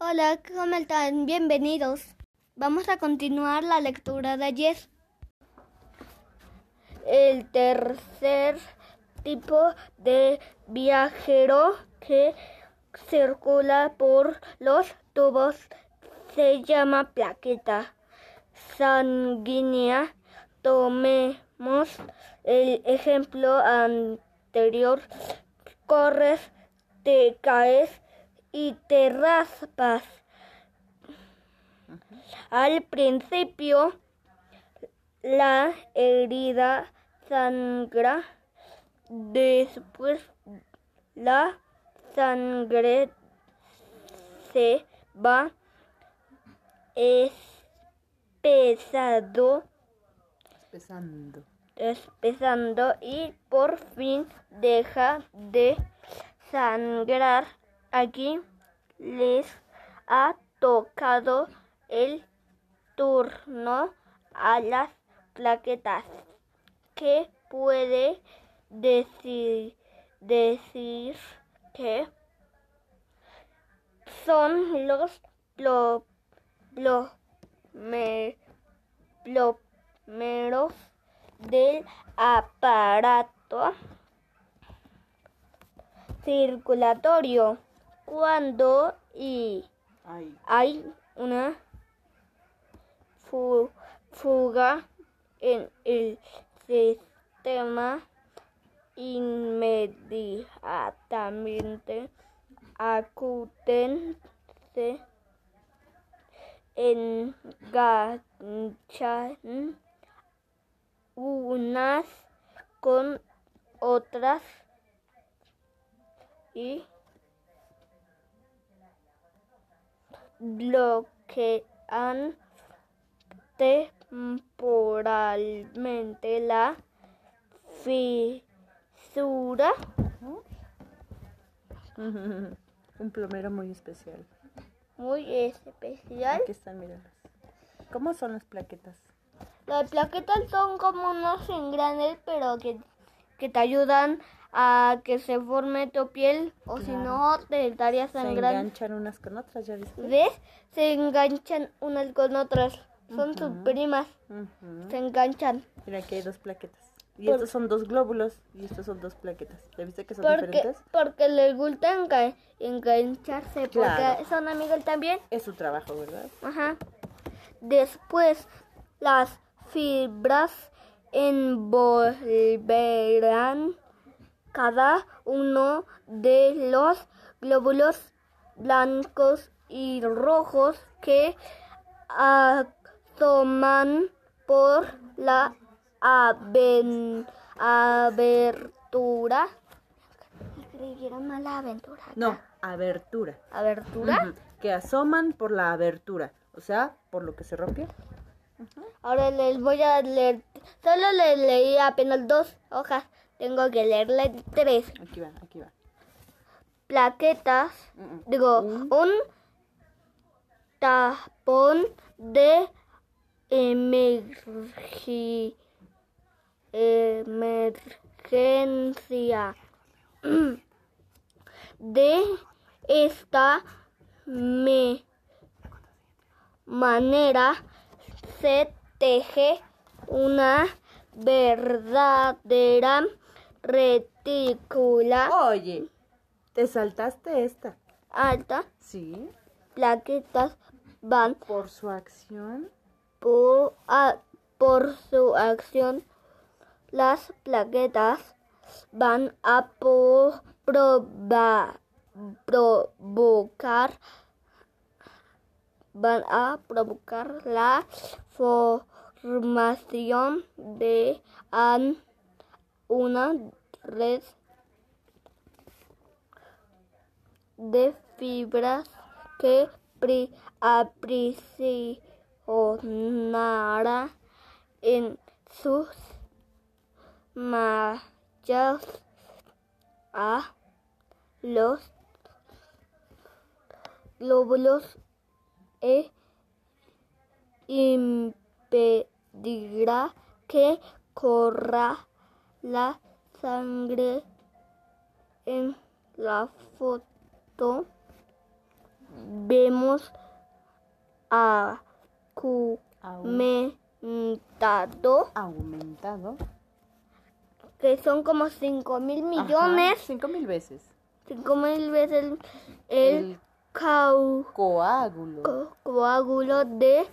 Hola, ¿cómo están? Bienvenidos. Vamos a continuar la lectura de ayer. El tercer tipo de viajero que circula por los tubos se llama plaqueta sanguínea. Tomemos el ejemplo anterior. Corres, te caes y te raspas. Al principio la herida sangra, después la sangre se va espesado, Pesando. espesando y por fin deja de sangrar. Aquí les ha tocado el turno a las plaquetas. ¿Qué puede decir, decir que son los plo, plo- me- plomeros del aparato circulatorio cuando y Ay, hay una fu- fuga en el sistema inmediatamente. Acuden se enganchan unas con otras y bloquean temporalmente la fisura. un plomero muy especial. Muy especial. Aquí están, míralas. ¿Cómo son las plaquetas? Las plaquetas son como unos engranes, pero que, que te ayudan a que se forme tu piel, o si no, te estaría Se sangrando. enganchan unas con otras, ¿ya viste? ¿Ves? Se enganchan unas con otras. Son sus primas. Se enganchan. Mira, aquí hay dos plaquetas. Y Por- estos son dos glóbulos y estos son dos plaquetas. ¿Ya viste que son Porque, diferentes? porque les gusta enga- engancharse. Porque Claro. son amigos también. Es su trabajo, ¿verdad? Ajá. Después, las fibras envolverán cada uno de los glóbulos blancos y rojos que asoman por la aven- abertura. Escribieron mal la aventura. No, abertura. ¿Abertura? Que asoman por la abertura. O sea, por lo que se rompió. Ahora les voy a leer. Solo les leí apenas dos hojas. Tengo que leerle tres. Aquí va, aquí va. Plaquetas. Digo, Un- un tapón de emergi- emergencia. De esta me- manera se teje una verdadera retícula Oye, te saltaste esta. alta. Sí. Plaquetas van Por su acción. por, a- por su acción. Las plaquetas van a proba- provocar van a provocar la formación de an- una red de fibras que pri- aprisionará en sus mallas a los glóbulos e impedirá que corra la sangre en la foto vemos Au- aumentado, aumentado. que son como 5 mil millones, Ajá, cinco mil veces. 5 mil veces el, el El cau- coágulo. co- coágulo de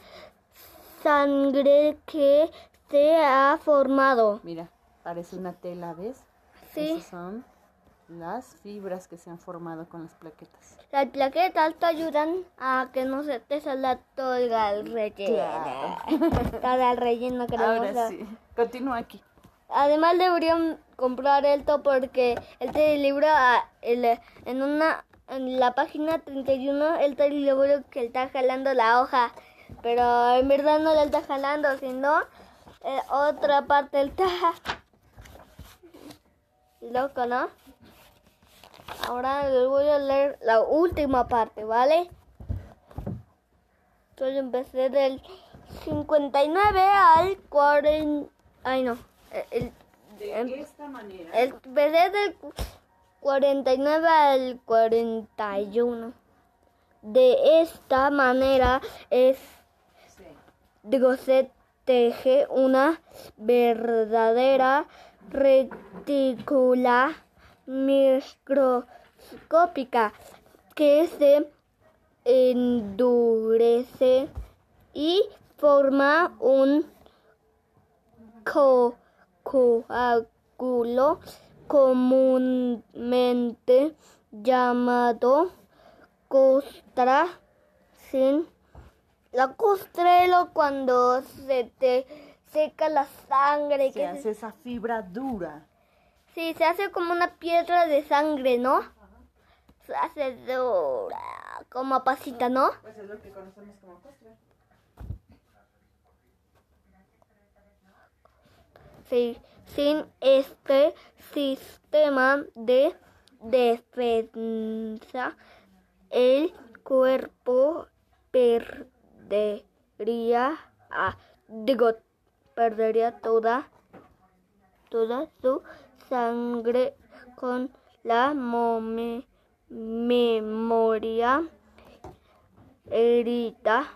sangre que se ha formado. Mira, parece una tela, ¿ves? Sí. Esas son las fibras que se han formado con las plaquetas. Las plaquetas te ayudan a que no se te salga todo el relleno. Claro. Todo el relleno que Ahora sí. Continúa aquí. Además deberían comprar esto porque este libro ah, el- en una en la página 31 el libro que está jalando la hoja, pero en verdad no la está jalando, sino eh, otra parte está loco, ¿no? Ahora les voy a leer la última parte, ¿vale? Solo empecé del 59 al 40. Ay, no. El, el- esta manera. el- empecé del 49 al 41. De esta manera es, digo, se teje una verdadera retícula microscópica que se endurece y forma un co- comúnmente llamado costra sin la costra es lo cuando se te seca la sangre Se que hace esa fibra dura. sí se hace como una piedra de sangre no se hace dura como pasita no Pues es lo que conocemos como costra. Sí, sin este sistema de defensa, el cuerpo perdería, ah, digo, perdería toda, toda su sangre con la memoria herida.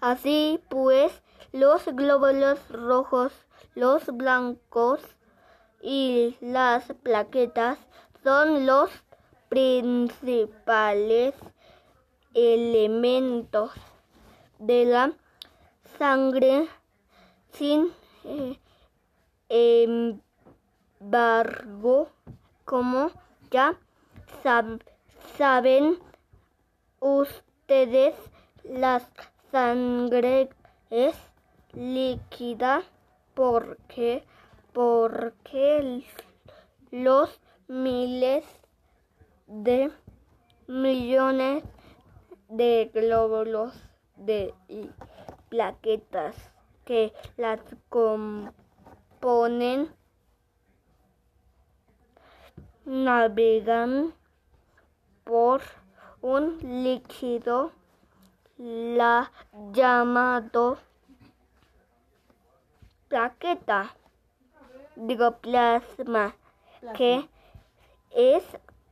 Así pues, los glóbulos rojos, los blancos y las plaquetas son los principales elementos de la sangre. Sin eh, embargo, como ya sab- saben ustedes, la sangre es líquida porque porque los miles de millones de glóbulos de plaquetas que las componen navegan por un líquido la llamado plaqueta, digo plasma, que es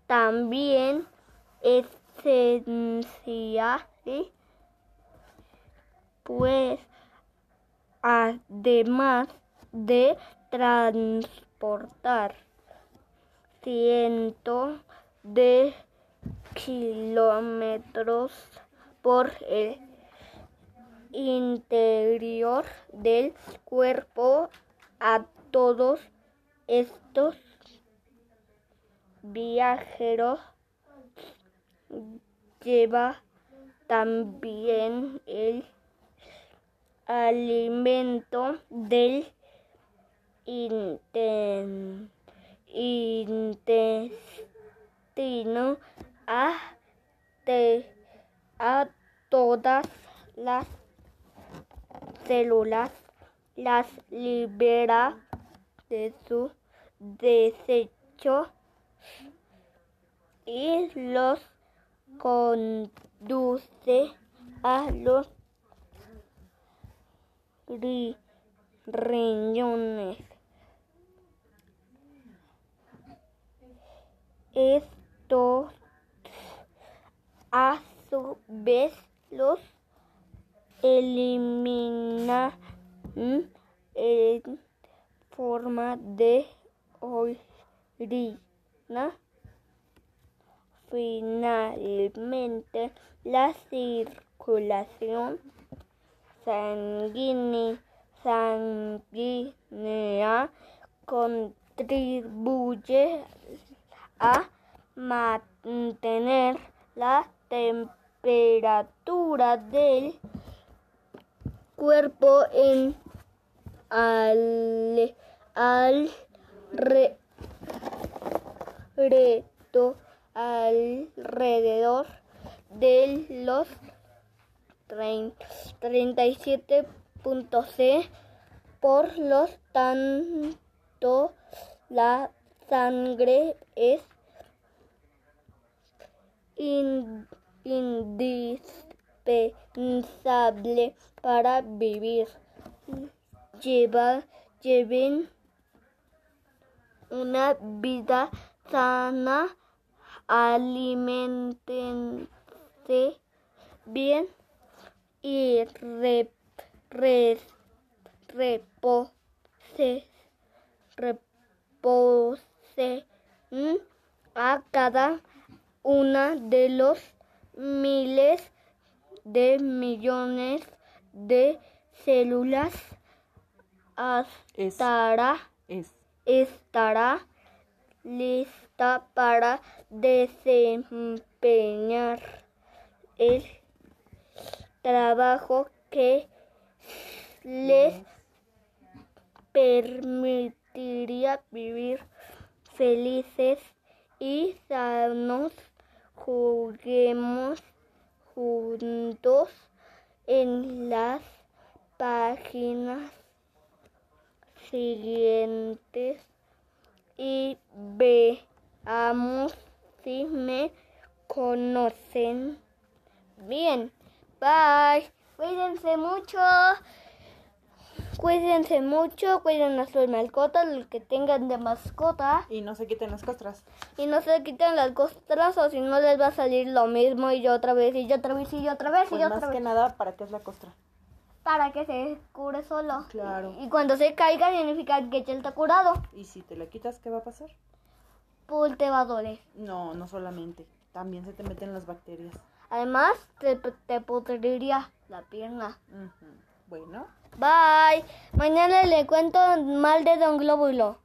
también esencial, pues además de transportar cientos de kilómetros por el interior del cuerpo a todos estos viajeros lleva también el alimento del intestino a, a todas las células, las libera de su desecho y los conduce a los ri- riñones. Esto su vez los eliminan en forma de orina. Finalmente, la circulación sanguínea, sanguínea contribuye a mantener la temperatura del cuerpo en al, al re, reto alrededor de los 37.c por lo tanto la sangre es indispensable para vivir. Lleva, lleven una vida sana, alimentense bien y re, re, repose, repose a cada una de los miles de millones de células estará, Es. estará lista para desempeñar el trabajo que les permitiría vivir felices y sanos. Juguemos juntos en las páginas siguientes y veamos si me conocen bien. Bye. Cuídense mucho. Cuídense mucho, cuiden a sus mascotas, los que tengan de mascota. Y no se quiten las costras. Y no se quiten las costras o si no les va a salir lo mismo y yo otra vez y yo otra vez y yo otra vez Pues y yo más otra que vez. nada, ¿para qué es la costra? Para que se cure solo. Claro. Y cuando se caiga significa que ya está curado. Y si te la quitas, ¿qué va a pasar? Pues te va a doler. No, no solamente. También se te meten las bacterias. Además, te, te podriría la pierna. Bueno. Bye. Mañana le cuento mal de Don Glóbulo.